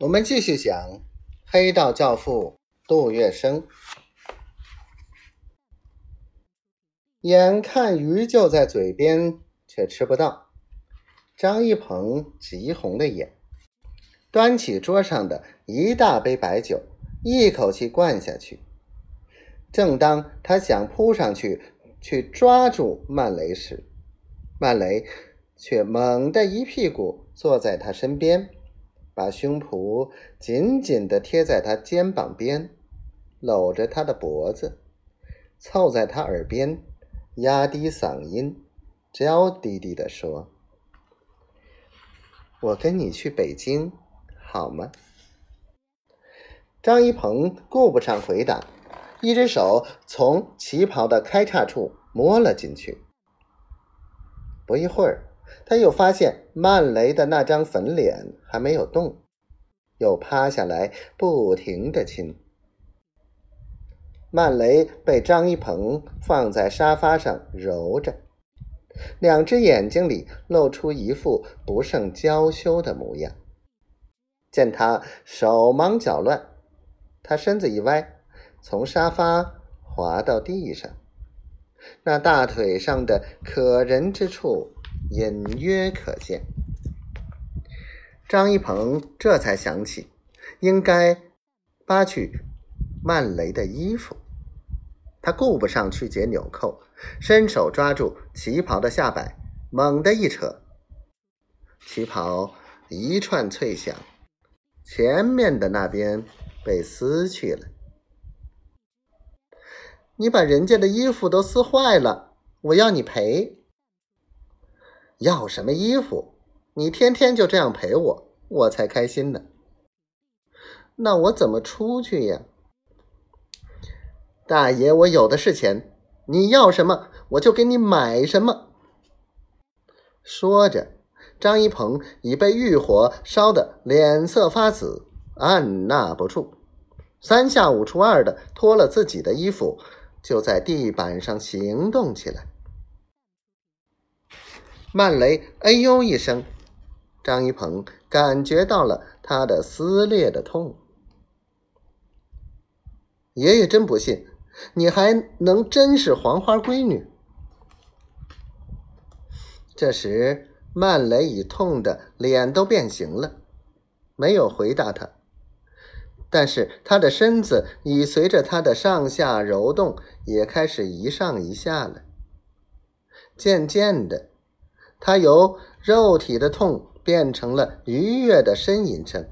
我们继续讲《黑道教父》杜月笙。眼看鱼就在嘴边，却吃不到。张一鹏急红了眼，端起桌上的一大杯白酒，一口气灌下去。正当他想扑上去去抓住曼雷时，曼雷却猛地一屁股坐在他身边。把胸脯紧紧地贴在他肩膀边，搂着他的脖子，凑在他耳边，压低嗓音，娇滴滴地说：“我跟你去北京，好吗？”张一鹏顾不上回答，一只手从旗袍的开叉处摸了进去。不一会儿。他又发现曼雷的那张粉脸还没有动，又趴下来不停的亲。曼雷被张一鹏放在沙发上揉着，两只眼睛里露出一副不胜娇羞的模样。见他手忙脚乱，他身子一歪，从沙发滑到地上，那大腿上的可人之处。隐约可见，张一鹏这才想起应该扒去曼雷的衣服。他顾不上去解纽扣，伸手抓住旗袍的下摆，猛地一扯，旗袍一串脆响，前面的那边被撕去了。你把人家的衣服都撕坏了，我要你赔。要什么衣服？你天天就这样陪我，我才开心呢。那我怎么出去呀？大爷，我有的是钱，你要什么我就给你买什么。说着，张一鹏已被欲火烧得脸色发紫，按捺不住，三下五除二的脱了自己的衣服，就在地板上行动起来。曼雷“哎呦”一声，张一鹏感觉到了他的撕裂的痛。爷爷真不信，你还能真是黄花闺女？这时，曼雷已痛得脸都变形了，没有回答他，但是他的身子已随着他的上下揉动，也开始一上一下了，渐渐的。他由肉体的痛变成了愉悦的呻吟声。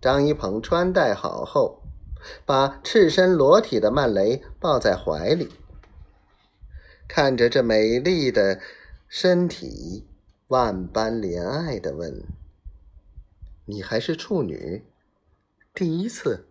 张一鹏穿戴好后，把赤身裸体的曼雷抱在怀里，看着这美丽的身体，万般怜爱的问：“你还是处女？第一次？”